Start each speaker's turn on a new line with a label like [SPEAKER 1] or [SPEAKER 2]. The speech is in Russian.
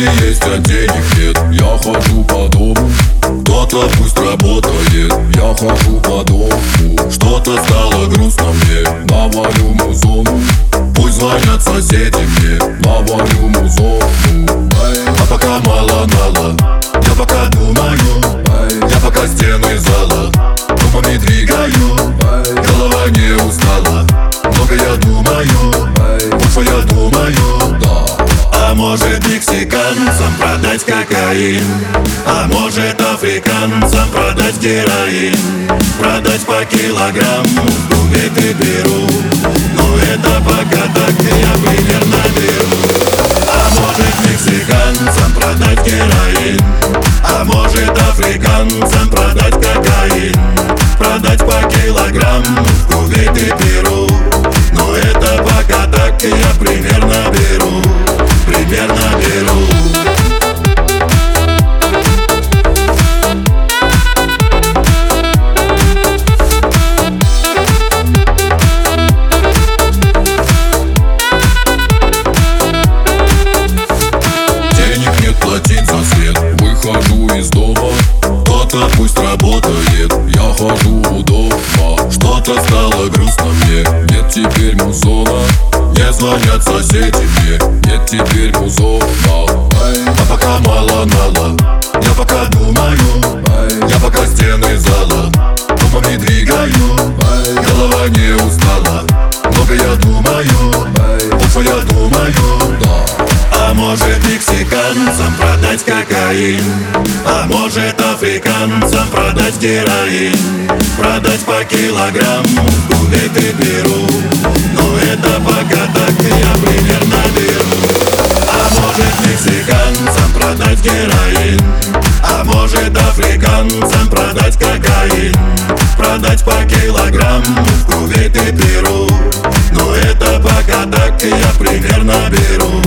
[SPEAKER 1] Если есть, а денег нет Я хожу по дому. Кто-то пусть работает Я хожу по дому. Что-то стало грустно мне Навалю музону. Пусть звонят соседи мне Навалю музону. А пока мало-мало Я пока думаю. Я пока стены зала Думами двигаю. Голова не устала Много я думаю. Больше я думаю а может мексиканцам продать кокаин А может африканцам продать героин. Продать по килограмму в Кувейт и Перу это пока так я примерно беру А может мексиканцам продать героин А может африканцам продать кокаин. Продать по килограмму в Кувейт и Перу это пока так я примерно Кто-то пусть работает. Я хожу у дома. Что-то стало грустно мне. Нет теперь музона. Не звонят соседи мне. Нет теперь музона. А пока мало-мало Я пока думаю. Я пока стены зала. Думами двигаю. Голова не устала. Много я думаю. Больше я думаю. А может мексиканцам продать кокаин? А может африканцам продать героин Продать по килограмму в Кувейт Перу. Но это пока так я примерно беру. А может мексиканцам продать героин? А может африканцам продать кокаин? Продать по килограмму в Кувейт Перу. Но это пока так я примерно беру